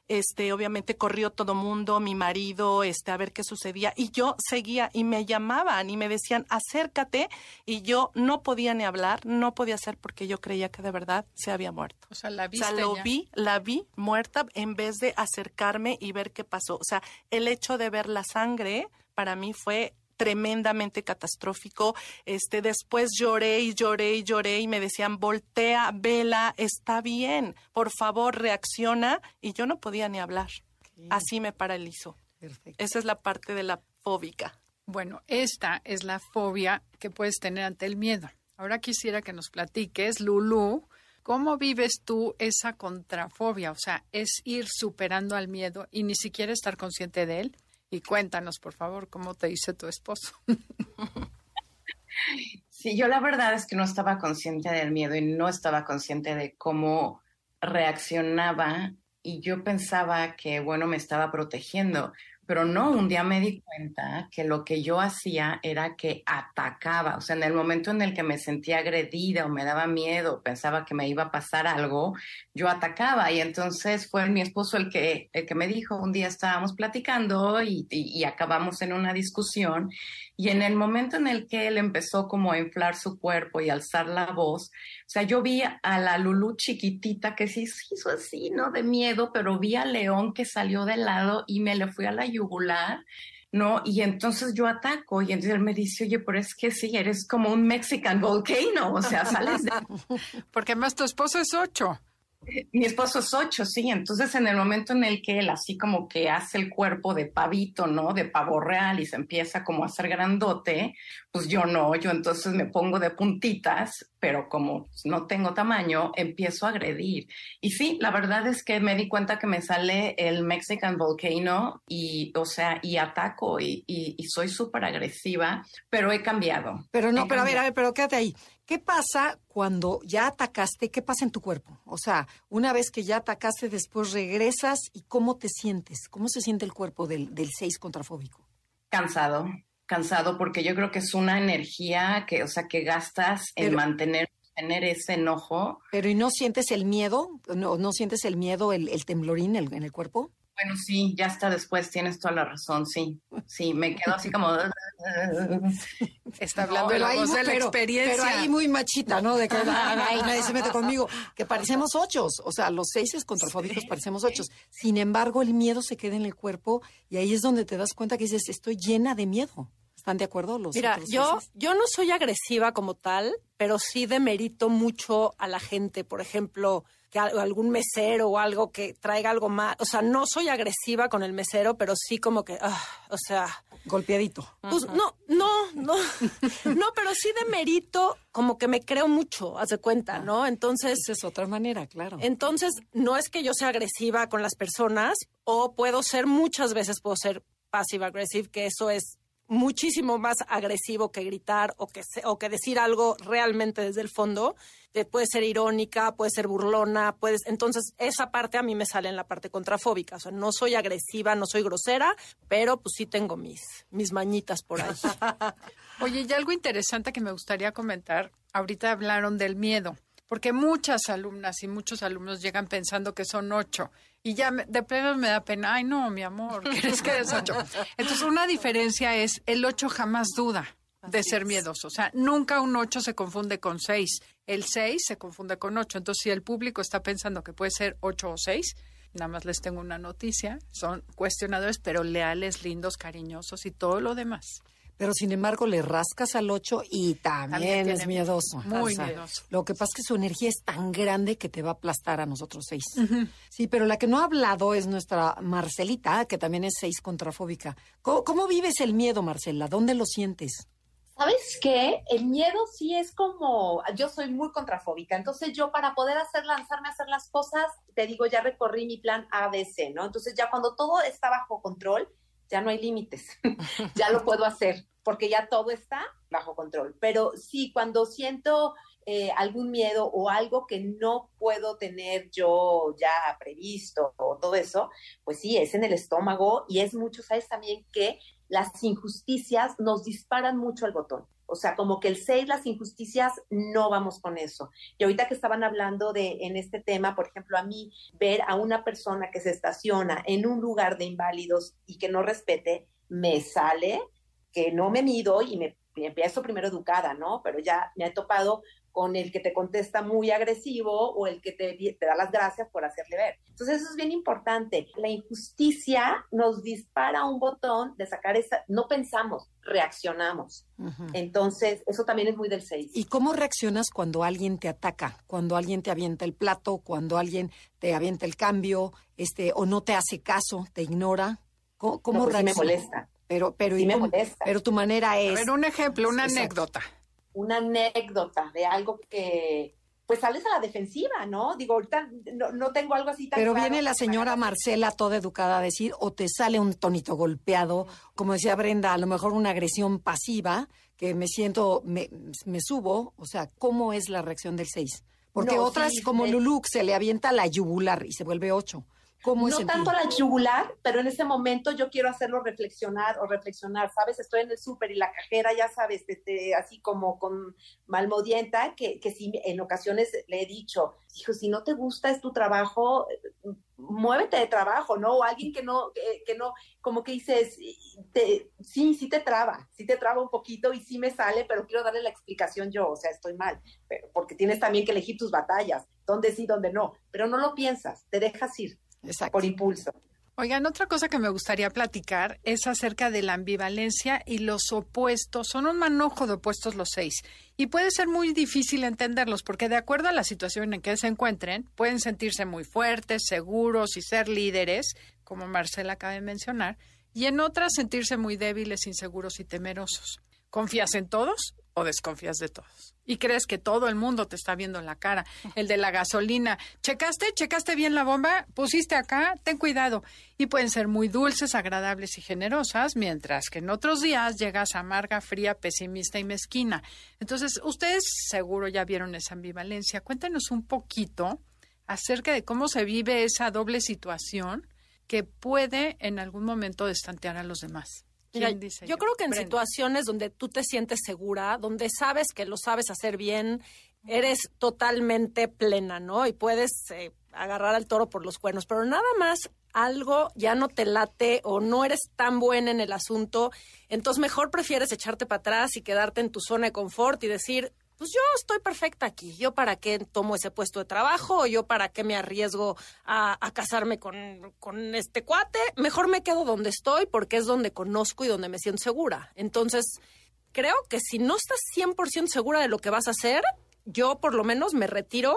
Este, obviamente corrió todo mundo, mi marido, este, a ver qué sucedía. Y yo seguía y me llamaban y me decían, acércate. Y yo no podía ni hablar, no podía hacer porque yo creía que de verdad se había muerto. O sea, la O sea, lo vi, la vi muerta en vez de acercarme y ver qué pasó. O sea, el hecho de ver la sangre para mí fue tremendamente catastrófico. Este, después lloré y lloré y lloré y me decían, voltea, vela, está bien, por favor, reacciona. Y yo no podía ni hablar. Así me paralizó. Esa es la parte de la fóbica. Bueno, esta es la fobia que puedes tener ante el miedo. Ahora quisiera que nos platiques, Lulu, ¿cómo vives tú esa contrafobia? O sea, es ir superando al miedo y ni siquiera estar consciente de él. Y cuéntanos, por favor, cómo te dice tu esposo. Sí, yo la verdad es que no estaba consciente del miedo y no estaba consciente de cómo reaccionaba y yo pensaba que, bueno, me estaba protegiendo, pero no, un día me di cuenta que lo que yo hacía era que atacaba, o sea, en el momento en el que me sentía agredida o me daba miedo, pensaba que me iba a pasar algo, yo atacaba y entonces fue mi esposo el que, el que me dijo, un día estábamos platicando y, y acabamos en una discusión y en el momento en el que él empezó como a inflar su cuerpo y alzar la voz, o sea, yo vi a la Lulu chiquitita que se hizo así, ¿no? De miedo, pero vi al león que salió de lado y me le fui a la yugular. ¿no? Y entonces yo ataco y entonces él me dice, oye, pero es que sí, eres como un Mexican volcano, o sea, sales de... Porque más tu esposo es ocho. Mi esposo es ocho, sí. Entonces, en el momento en el que él así como que hace el cuerpo de pavito, ¿no? De pavo real y se empieza como a hacer grandote, pues yo no, yo entonces me pongo de puntitas, pero como no tengo tamaño, empiezo a agredir. Y sí, la verdad es que me di cuenta que me sale el Mexican Volcano y, o sea, y ataco y, y, soy súper agresiva, pero he cambiado. Pero no, pero a ver, a ver, pero quédate ahí. ¿Qué pasa cuando ya atacaste? ¿Qué pasa en tu cuerpo? O sea, una vez que ya atacaste, después regresas y ¿cómo te sientes? ¿Cómo se siente el cuerpo del, del 6 contrafóbico? Cansado, cansado porque yo creo que es una energía que, o sea, que gastas en mantener tener ese enojo. Pero ¿y no sientes el miedo? ¿No, no sientes el miedo, el, el temlorín en el cuerpo? Bueno, sí, ya está después, tienes toda la razón, sí. Sí, me quedo así como... Está hablando de la voz de la experiencia. Pero ahí muy machita, ¿no? De que ay, nadie se mete conmigo. Que parecemos ochos. O sea, los seis es contrafóbicos parecemos ochos. Sin embargo, el miedo se queda en el cuerpo y ahí es donde te das cuenta que dices, estoy llena de miedo. ¿Están de acuerdo los Mira, yo, yo no soy agresiva como tal, pero sí demerito mucho a la gente. Por ejemplo, que al- algún mesero o algo que traiga algo más. O sea, no soy agresiva con el mesero, pero sí como que, ah, o sea, Golpeadito. pues no, no, no, no, pero sí demerito como que me creo mucho, haz de cuenta, ¿no? Entonces, Esa es otra manera, claro. entonces, no es que yo sea agresiva con las personas, o puedo ser, muchas veces puedo ser passive aggressive, que eso es muchísimo más agresivo que gritar o que, o que decir algo realmente desde el fondo. Puede ser irónica, puede ser burlona, puedes, entonces esa parte a mí me sale en la parte contrafóbica. O sea, no soy agresiva, no soy grosera, pero pues sí tengo mis, mis mañitas por ahí. Oye, y algo interesante que me gustaría comentar, ahorita hablaron del miedo, porque muchas alumnas y muchos alumnos llegan pensando que son ocho y ya me- de pleno me da pena, ay no, mi amor, ¿quieres que eres ocho? Entonces, una diferencia es, el ocho jamás duda de ser miedoso, o sea, nunca un ocho se confunde con seis, el seis se confunde con ocho, entonces si el público está pensando que puede ser ocho o seis, Nada más les tengo una noticia. Son cuestionadores, pero leales, lindos, cariñosos y todo lo demás. Pero sin embargo, le rascas al 8 y también, También es miedoso. muy miedoso. Lo que pasa es que su energía es tan grande que te va a aplastar a nosotros seis. Sí, pero la que no ha hablado es nuestra Marcelita, que también es seis contrafóbica. ¿Cómo, cómo vives el miedo, Marcela? ¿Dónde lo sientes? ¿Sabes qué? El miedo sí es como, yo soy muy contrafóbica, entonces yo para poder hacer, lanzarme a hacer las cosas, te digo, ya recorrí mi plan ABC, ¿no? Entonces ya cuando todo está bajo control, ya no hay límites, ya lo puedo hacer, porque ya todo está bajo control. Pero sí, cuando siento eh, algún miedo o algo que no puedo tener yo ya previsto o todo eso, pues sí, es en el estómago y es mucho, ¿sabes también que las injusticias nos disparan mucho el botón. O sea, como que el 6, las injusticias, no vamos con eso. Y ahorita que estaban hablando de en este tema, por ejemplo, a mí ver a una persona que se estaciona en un lugar de inválidos y que no respete, me sale que no me mido y me, me empiezo primero educada, ¿no? Pero ya me he topado con el que te contesta muy agresivo o el que te, te da las gracias por hacerle ver. Entonces eso es bien importante. La injusticia nos dispara un botón de sacar esa, no pensamos, reaccionamos. Entonces eso también es muy del 6. ¿Y cómo reaccionas cuando alguien te ataca? Cuando alguien te avienta el plato, cuando alguien te avienta el cambio, este, o no te hace caso, te ignora. ¿Cómo, cómo No, pues sí me molesta. Pero, pero, Sí ¿y me molesta. pero tu manera A es. ver, un ejemplo, una Exacto. anécdota. una anécdota de algo que, pues sales a la defensiva, ¿no? Digo, ahorita no, no tengo algo así tan Pero claro viene la señora me Marcela toda educada a decir, o te sale un tonito golpeado, como decía Brenda, a lo mejor una agresión pasiva, que me siento, me, me subo, o sea, ¿cómo es la reacción del 6? Porque No, otras, sí, como de- Lulú, se le avienta la yugular y se vuelve 8. ¿Cómo es No tanto la yugular, pero en ese momento yo quiero hacerlo reflexionar o reflexionar, ¿sabes? Estoy en el súper y la cajera, ya sabes, te- te- así como con malmodienta, que, que sí, en ocasiones le he dicho, hijo, si no te gusta, es tu trabajo, muévete de trabajo, ¿no? O alguien que no, que, que no, como que dices, te- sí, sí te traba, sí te traba un poquito y sí me sale, pero quiero darle la explicación yo, o sea, estoy mal, pero, porque tienes también que elegir tus batallas, dónde sí, dónde no, pero no lo piensas, te dejas ir Exacto. por impulso. Oigan, otra cosa que me gustaría platicar es acerca de la ambivalencia y los opuestos. Son un manojo de opuestos los seis. Y puede ser muy difícil entenderlos porque de acuerdo a la situación en que se encuentren, pueden sentirse muy fuertes, seguros y ser líderes, como Marcela acaba de mencionar, y en otras sentirse muy débiles, inseguros y temerosos. ¿Confías en todos o desconfías de todos? Y crees que todo el mundo te está viendo en la cara. El de la gasolina. ¿Checaste? ¿Checaste bien la bomba? ¿Pusiste acá? Ten cuidado. Y pueden ser muy dulces, agradables y generosas, mientras que en otros días llegas amarga, fría, pesimista y mezquina. Entonces, ustedes seguro ya vieron esa ambivalencia. Cuéntenos un poquito acerca de cómo se vive esa doble situación que puede en algún momento destantear a los demás. Mira, ¿Quién dice yo creo que en situaciones donde tú te sientes segura, donde sabes que lo sabes hacer bien, eres totalmente plena, ¿no? Y puedes, eh, agarrar al toro por los cuernos, pero nada más algo ya no te late o no eres tan buena en el asunto, entonces mejor prefieres echarte para atrás y quedarte en tu zona de confort y decir, pues yo estoy perfecta aquí, yo para qué tomo ese puesto de trabajo o yo para qué me arriesgo a, a casarme con, con este cuate, mejor me quedo donde estoy porque es donde conozco y donde me siento segura. Entonces, creo que si no estás 100% segura de lo que vas a hacer, yo por lo menos me retiro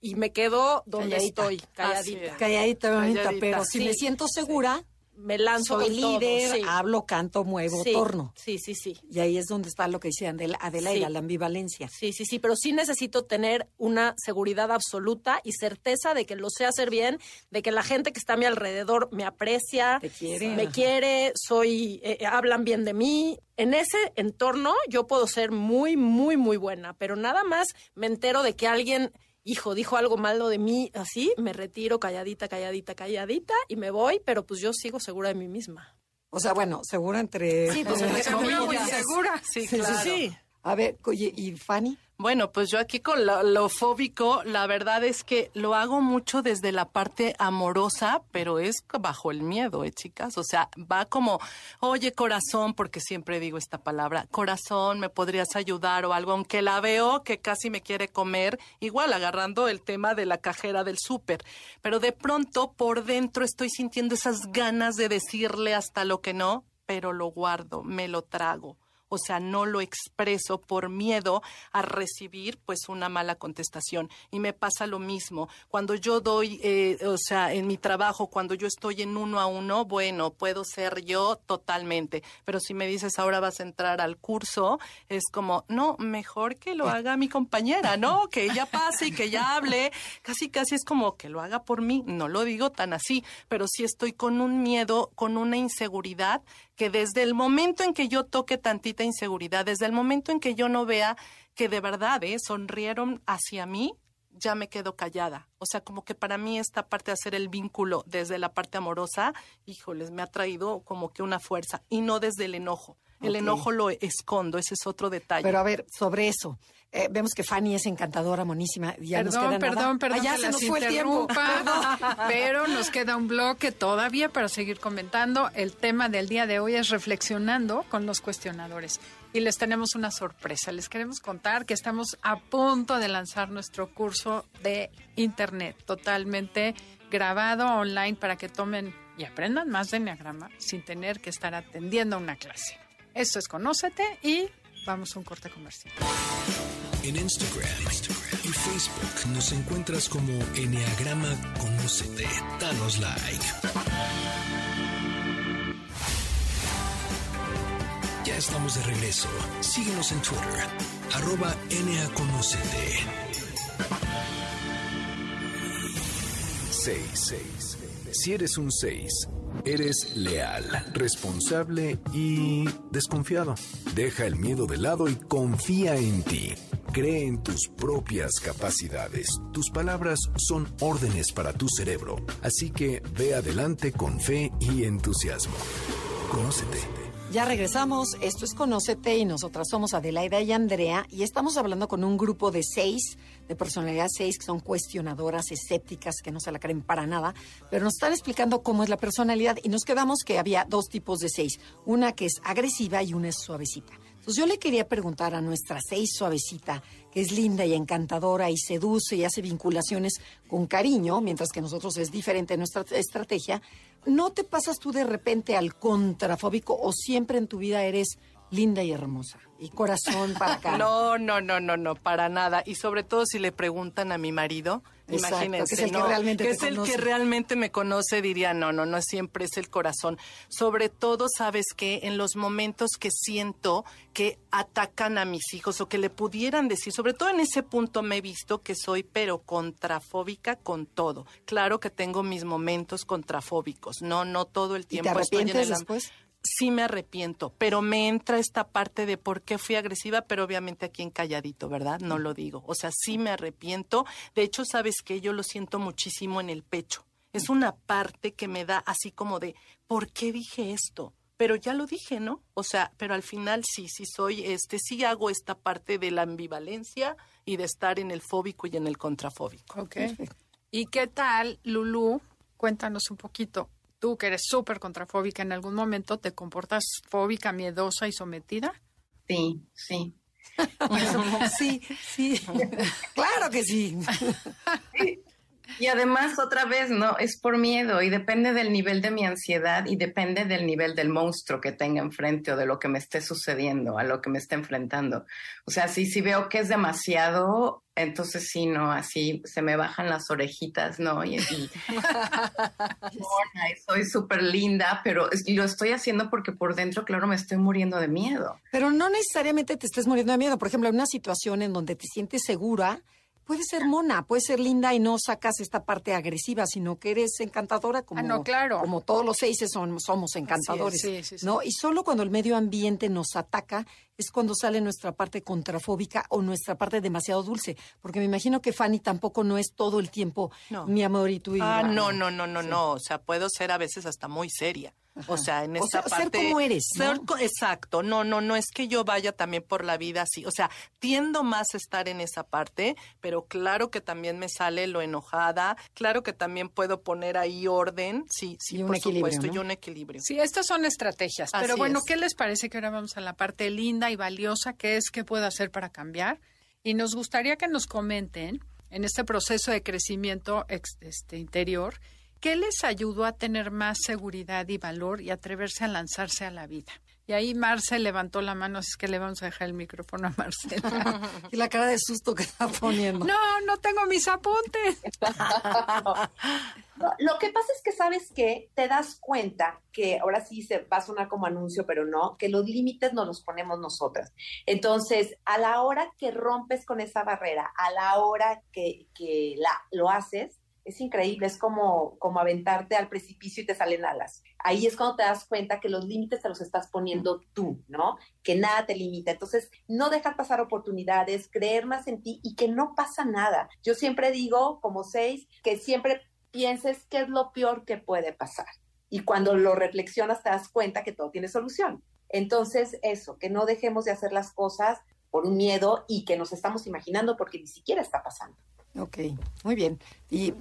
y me quedo donde Calladita. estoy, calladita. Calladita, bonita, Calladita. pero si Sí, me siento segura, Me lanzo soy todo, líder, sí. hablo, canto, muevo, Sí, torno. Sí, sí, sí. Y ahí es donde está lo que dice Adela, Adelaida, Sí. la ambivalencia. Sí, sí, sí, pero sí necesito tener una seguridad absoluta y certeza de que lo sé hacer bien, de que la gente que está a mi alrededor me aprecia, quiere. me Ajá. quiere, soy, eh, eh, hablan bien de mí. En ese entorno yo puedo ser muy, muy, muy buena, pero nada más me entero de que alguien, hijo, dijo algo malo de mí, así, me retiro calladita, calladita, calladita y me voy, pero pues yo sigo segura de mí misma. O sea, bueno, segura entre... Sí, pues, entre Segura, muy segura. Sí, Sí, claro. sí, sí. A ver, oye, ¿y Fanny? Bueno, pues yo aquí con lo, fóbico, la verdad es que lo hago mucho desde la parte amorosa, pero es bajo el miedo, ¿eh, chicas? O sea, va como, oye, corazón, porque siempre digo esta palabra, corazón, ¿me podrías ayudar o algo? Aunque la veo que casi me quiere comer, igual agarrando el tema de la cajera del súper. Pero de pronto, por dentro, estoy sintiendo esas ganas de decirle hasta lo que no, pero lo guardo, me lo trago o sea, no lo expreso por miedo a recibir pues una mala contestación. Y me pasa lo mismo. Cuando yo doy, eh, o sea, en mi trabajo, cuando yo estoy en uno a uno, bueno, puedo ser yo totalmente. Pero si me dices ahora vas a entrar al curso, es como, no, mejor que lo haga mi compañera, ¿no? Que ella pase y que ella hable. Casi, casi es como que lo haga por mí. No lo digo tan así, pero sí estoy con un miedo, con una inseguridad que desde el momento en que yo toque tantita inseguridad, desde el momento en que yo no vea que de verdad ¿eh? sonrieron hacia mí, ya me quedo callada. O sea, como que para mí esta parte de hacer el vínculo desde la parte amorosa, híjoles, me ha traído como que una fuerza y no desde el enojo. El enojo lo escondo, ese es otro detalle. Pero a ver, sobre eso. Eh, vemos que Fanny es encantadora, monísima. Ya nos Perdón, nada. perdón, perdón. Ah, ya que se nos fue el tiempo. pero nos queda un bloque todavía para seguir comentando. El tema del día de hoy es reflexionando con los cuestionadores. Y les tenemos una sorpresa. Les queremos contar que estamos a punto de lanzar nuestro curso de Internet, totalmente grabado online para que tomen y aprendan más de Enneagrama sin tener que estar atendiendo una clase. Esto es Conócete y vamos a un corte comercial. En Instagram, y Facebook nos encuentras como Enneagrama Conócete. Danos like. Ya estamos de regreso. Síguenos en Twitter. Arroba NAConócete. 6. Si eres un 6, eres leal, responsable y desconfiado. Deja el miedo de lado y confía en ti. Cree en tus propias capacidades. Tus palabras son órdenes para tu cerebro. Así que ve adelante con fe y entusiasmo. Conócete. Ya regresamos, esto es Conócete y nosotras somos Adelaida y Andrea y estamos hablando con un grupo de seis, de personalidad seis, que son cuestionadoras, escépticas, que no se la creen para nada, pero nos están explicando cómo es la personalidad y nos quedamos que había dos tipos de seis, una que es agresiva y una es suavecita. Entonces yo le quería preguntar a nuestra seis suavecita, que es linda y encantadora y seduce y hace vinculaciones con cariño, mientras que nosotros es diferente nuestra estrategia, ¿no te pasas tú de repente al contrafóbico o siempre en tu vida eres linda y hermosa y corazón para acá? No, no, no, no, no, para nada. Y sobre todo si le preguntan a mi marido, Exacto, imagínense, que es el que ¿no? realmente que es el que realmente me conoce, diría, no, no, no siempre es el corazón. Sobre todo, sabes que en los momentos que siento que atacan a mis hijos o que le pudieran decir, sobre todo en ese punto me he visto que soy pero contrafóbica con todo. Claro que tengo mis momentos contrafóbicos, no, no todo el ¿Y te tiempo estoy en el después? Sí me arrepiento, pero me entra esta parte de por qué fui agresiva, pero obviamente aquí en calladito, ¿verdad? No lo digo. O sea, sí me arrepiento. De hecho, sabes que yo lo siento muchísimo en el pecho. Es una parte que me da así como de, ¿por qué dije esto? Pero ya lo dije, ¿no? O sea, pero al final sí, sí soy, este, sí hago esta parte de la ambivalencia y de estar en el fóbico y en el contrafóbico. Ok. ¿Y qué tal, Lulú? Cuéntanos un poquito. Tú que eres súper contrafóbica, ¿en algún momento te comportas fóbica, miedosa y sometida? Sí, sí. sí, sí. claro que sí. Y además, otra vez, no, es por miedo y depende del nivel de mi ansiedad y depende del nivel del monstruo que tenga enfrente o de lo que me esté sucediendo, a lo que me esté enfrentando. O sea, si, si veo que es demasiado, entonces sí, no, así se me bajan las orejitas, ¿no? Y, y soy súper linda, pero lo estoy haciendo porque por dentro, claro, me estoy muriendo de miedo. Pero no necesariamente te estés muriendo de miedo. Por ejemplo, en una situación en donde te sientes segura, puede ser mona, puede ser linda y no sacas esta parte agresiva, sino que eres encantadora como, ah, no, claro. como todos los seis son, somos encantadores. sí, sí, sí. ¿no? Y solo cuando el medio ambiente nos ataca es cuando sale nuestra parte contrafóbica o nuestra parte demasiado dulce. Porque me imagino que Fanny tampoco no es todo el tiempo mi amor y tú y Ah, no, no, no, no, no. O sea, puedo ser a veces hasta muy seria. O sea, en esa parte. Ser como eres. exacto. No, no, no es que yo vaya también por la vida así. O sea, tiendo más a estar en esa parte, pero claro que también me sale lo enojada. Claro que también puedo poner ahí orden. Sí, sí, por supuesto, y un equilibrio. Sí, estas son estrategias. pero bueno, ¿qué les parece que ahora vamos a la parte linda y valiosa que es qué puedo hacer para cambiar? Y nos gustaría que nos comenten en este proceso de crecimiento este, interior ¿Qué les ayudó a tener más seguridad y valor y atreverse a lanzarse a la vida? Y ahí Marcel levantó la mano, así que le vamos a dejar el micrófono a Marcel. y la cara de susto que está poniendo. No, no tengo mis apuntes. lo que pasa es que sabes que te das cuenta que ahora sí se va a sonar como anuncio, pero no, que los límites nos los ponemos nosotras. Entonces, a la hora que rompes con esa barrera, a la hora que, que la, lo haces, es increíble, es como, como aventarte al precipicio y te salen alas. Ahí es cuando te das cuenta que los límites te los estás poniendo tú, ¿no? Que nada te limita. Entonces, no dejar pasar oportunidades, creer más en ti y que no pasa nada. Yo siempre digo, como seis, que siempre pienses qué es lo peor que puede pasar. Y cuando lo reflexionas te das cuenta que todo tiene solución. Entonces, eso, que no dejemos de hacer las cosas por un miedo y que nos estamos imaginando porque ni siquiera está pasando. Ok, muy bien. Y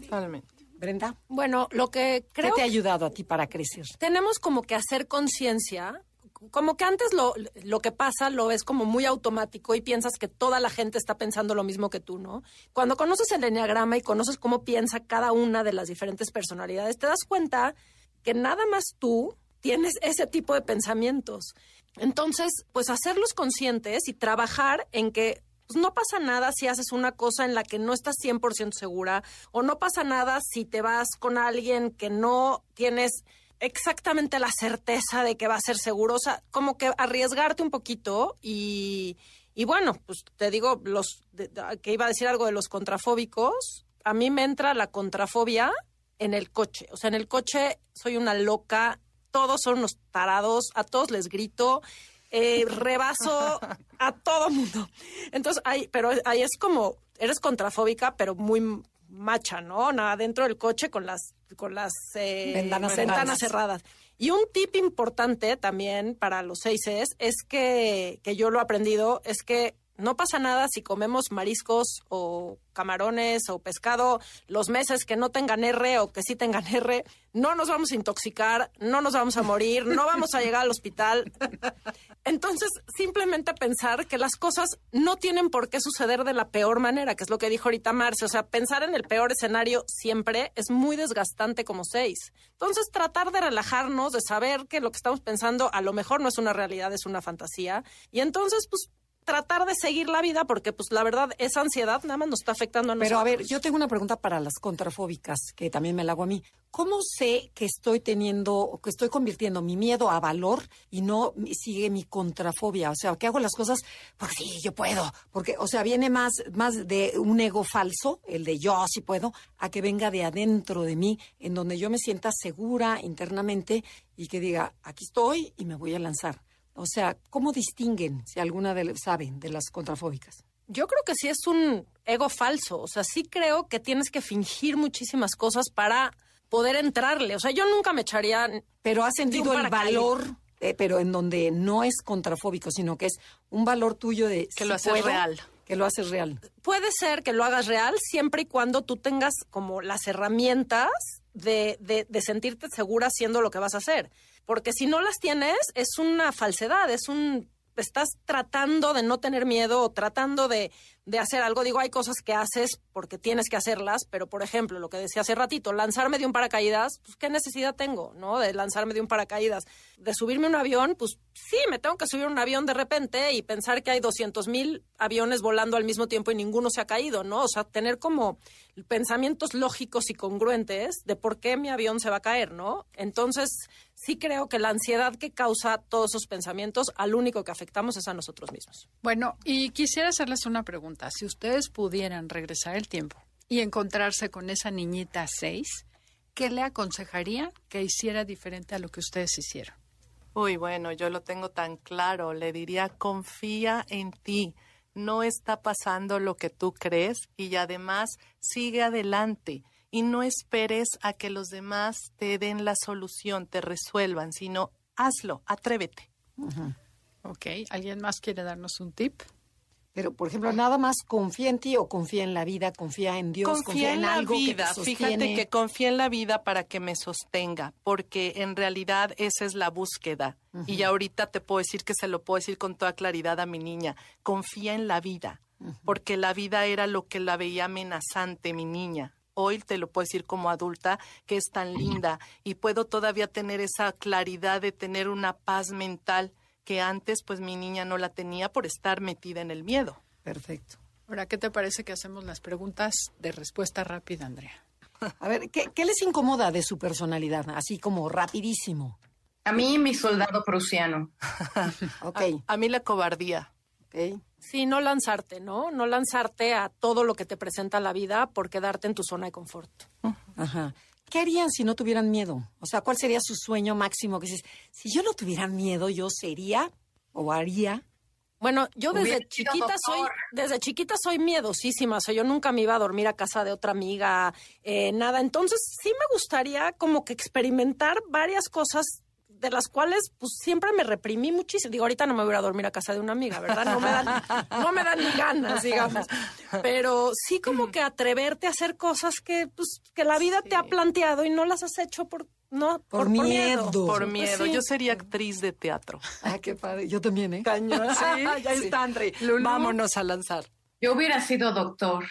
Brenda, bueno, lo que creo ¿Qué te ha ayudado a ti para crecer. Tenemos como que hacer conciencia como que antes lo, lo, que pasa lo ves como muy automático y piensas que toda la gente está pensando lo mismo que tú, ¿no? Cuando conoces el enneagrama y conoces cómo piensa cada una de las diferentes personalidades, te das cuenta que nada más tú tienes ese tipo de pensamientos. Entonces, pues hacerlos conscientes y trabajar en que pues no pasa nada si haces una cosa en la que no estás 100% segura o no pasa nada si te vas con alguien que no tienes exactamente la certeza de que va a ser seguro, o sea, como que arriesgarte un poquito y, y bueno, pues te digo, los que iba a decir algo de los contrafóbicos, a mí me entra la contrafobia en el coche, o sea, en el coche soy una loca, todos son unos tarados, a todos les grito eh, rebaso a todo mundo. Entonces, ahí, pero ahí es como, eres contrafóbica, pero muy macha, ¿no? Nada, dentro del coche con las, con las eh, ventanas, cerradas. Y un tip importante también para los seises es que, que yo lo he aprendido, es que no pasa nada si comemos mariscos o camarones o pescado los meses que no tengan R o que sí tengan R. No nos vamos a intoxicar, no nos vamos a morir, no vamos a llegar al hospital. Entonces, simplemente pensar que las cosas no tienen por qué suceder de la peor manera, que es lo que dijo ahorita Marce. O sea, pensar en el peor escenario siempre es muy desgastante como seis. Entonces, tratar de relajarnos, de saber que lo que estamos pensando a lo mejor no es una realidad, es una fantasía. Y entonces, pues, tratar de seguir la vida porque pues la verdad esa ansiedad nada más nos está afectando a nosotros. Pero a ver, yo tengo una pregunta para las contrafóbicas que también me la hago a mí. ¿Cómo sé que estoy teniendo, que estoy convirtiendo mi miedo a valor y no sigue mi contrafobia? O sea, que hago las cosas porque sí, yo puedo. Porque, o sea, viene más, más de un ego falso, el de yo sí puedo, a que venga de adentro de mí, en donde yo me sienta segura internamente y que diga, aquí estoy y me voy a lanzar. O sea, ¿cómo distinguen, si alguna de, saben, de las contrafóbicas? Yo creo que sí es un ego falso. O sea, sí creo que tienes que fingir muchísimas cosas para poder entrarle. O sea, yo nunca me echaría. Pero ha sentido el valor, eh, pero en donde no es contrafóbico, sino que es un valor tuyo de. Que lo hace real. Que lo haces real. Puede ser que lo hagas real siempre y cuando tú tengas como las herramientas de, de, de sentirte segura haciendo lo que vas a hacer. Porque si no las tienes, es una falsedad, es un estás tratando de no tener miedo o tratando de, de, hacer algo. Digo, hay cosas que haces porque tienes que hacerlas, pero por ejemplo, lo que decía hace ratito, lanzarme de un paracaídas, pues qué necesidad tengo, ¿no? De lanzarme de un paracaídas. De subirme un avión, pues sí, me tengo que subir un avión de repente y pensar que hay 200 mil aviones volando al mismo tiempo y ninguno se ha caído, ¿no? O sea, tener como pensamientos lógicos y congruentes de por qué mi avión se va a caer, ¿no? Entonces, sí creo que la ansiedad que causa todos esos pensamientos, al único que afectamos es a nosotros mismos. Bueno, y quisiera hacerles una pregunta. Si ustedes pudieran regresar el tiempo y encontrarse con esa niñita seis, ¿qué le aconsejaría que hiciera diferente a lo que ustedes hicieron? Uy, bueno, yo lo tengo tan claro. Le diría, confía en ti. No está pasando lo que tú crees y además sigue adelante y no esperes a que los demás te den la solución, te resuelvan, sino hazlo, atrévete. Uh -huh. Ok, ¿alguien más quiere darnos un tip? Pero, por ejemplo, nada más confía en ti o confía en la vida, confía en Dios, confía, confía en, en algo la vida. que te Fíjate que confía en la vida para que me sostenga, porque en realidad esa es la búsqueda. Uh -huh. Y ahorita te puedo decir que se lo puedo decir con toda claridad a mi niña. Confía en la vida, uh -huh. porque la vida era lo que la veía amenazante, mi niña hoy te lo puedo decir como adulta, que es tan linda y puedo todavía tener esa claridad de tener una paz mental que antes pues mi niña no la tenía por estar metida en el miedo. Perfecto. Ahora, ¿qué te parece que hacemos las preguntas de respuesta rápida, Andrea? A ver, ¿qué, ¿qué, les incomoda de su personalidad? Así como rapidísimo. A mí mi soldado prusiano. ok. A, a mí la cobardía. Ok. Sí, no lanzarte, ¿no? No lanzarte a todo lo que te presenta la vida por quedarte en tu zona de confort. Ajá. ¿Qué harían si no tuvieran miedo? O sea, ¿cuál sería su sueño máximo? Que dices, si yo no tuviera miedo, yo sería o haría. Bueno, yo desde chiquita soy, desde chiquita soy miedosísima. O sea, yo nunca me iba a dormir a casa de otra amiga, eh, nada. Entonces, sí me gustaría como que experimentar varias cosas de las cuales pues siempre me reprimí muchísimo. Digo, ahorita no me voy a dormir a casa de una amiga, ¿verdad? No me dan, no me dan ni ganas, digamos. Pero sí como que atreverte a hacer cosas que, pues, que la vida sí. te ha planteado y no las has hecho por no por, por miedo. Por miedo. Sí. Yo sería actriz de teatro. Ah, qué padre. Yo también, ¿eh? Cañón. Sí, ya está, André. Vámonos a lanzar. Yo hubiera sido doctor.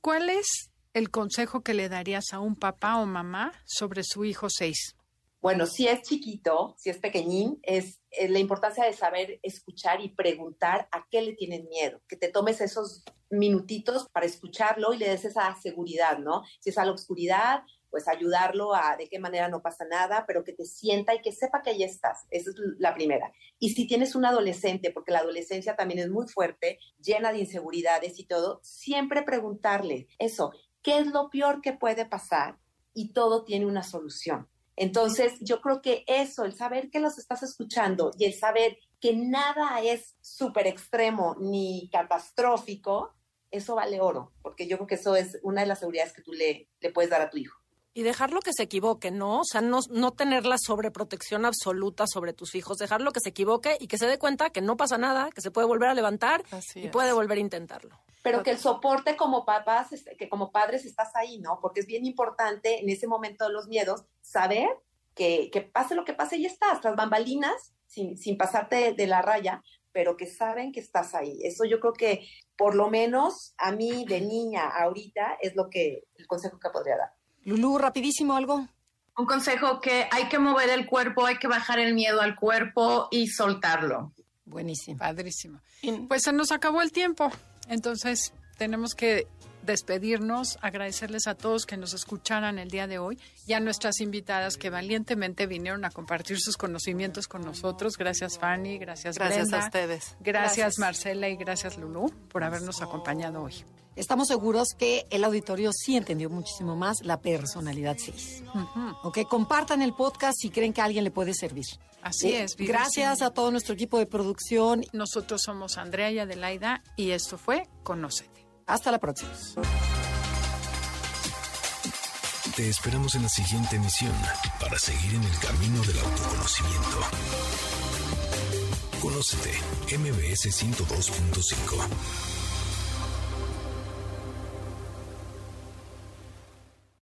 ¿Cuál es el consejo que le darías a un papá o mamá sobre su hijo seis? Bueno, si es chiquito, si es pequeñín, es, es, la importancia de saber escuchar y preguntar a qué le tienen miedo, que te tomes esos minutitos para escucharlo y le des esa seguridad, ¿no? Si es a la oscuridad, pues ayudarlo a de qué manera no pasa nada, pero que te sienta y que sepa que ahí estás. Esa es la primera. Y si tienes un adolescente, porque la adolescencia también es muy fuerte, llena de inseguridades y todo, siempre preguntarle eso, ¿qué es lo peor que puede pasar? Y todo tiene una solución. Entonces, yo creo que eso, el saber que los estás escuchando y el saber que nada es súper extremo ni catastrófico, eso vale oro, porque yo creo que eso es una de las seguridades que tú le, le puedes dar a tu hijo. Y dejarlo que se equivoque, ¿no? O sea, no, no tener la sobreprotección absoluta sobre tus hijos, dejarlo que se equivoque y que se dé cuenta que no pasa nada, que se puede volver a levantar Así y es. puede volver a intentarlo. Pero que el soporte como papás, que como padres estás ahí, ¿no? Porque es bien importante en ese momento de los miedos saber que, que pase lo que pase y estás, tras bambalinas, sin, sin pasarte de, de la raya, pero que saben que estás ahí. Eso yo creo que por lo menos a mí de niña ahorita es lo que el consejo que podría dar. Lulú, rapidísimo algo. Un consejo que hay que mover el cuerpo, hay que bajar el miedo al cuerpo y soltarlo. Buenísimo. Padrísimo. Pues se nos acabó el tiempo. Entonces tenemos que despedirnos, agradecerles a todos que nos escucharan el día de hoy y a nuestras invitadas que valientemente vinieron a compartir sus conocimientos con nosotros. Gracias Fanny, gracias Gracias Brenda, a ustedes. Gracias, Gracias. Marcela y gracias Lulú por habernos acompañado hoy. Estamos seguros que el auditorio sí entendió muchísimo más la personalidad 6. Uh -huh. Ok, compartan el podcast si creen que a alguien le puede servir. Así eh, es. Gracias a todo nuestro equipo de producción. Nosotros somos Andrea y Adelaida y esto fue Conócete. Hasta la próxima. Te esperamos en la siguiente emisión para seguir en el camino del autoconocimiento. Conócete, MBS 102.5.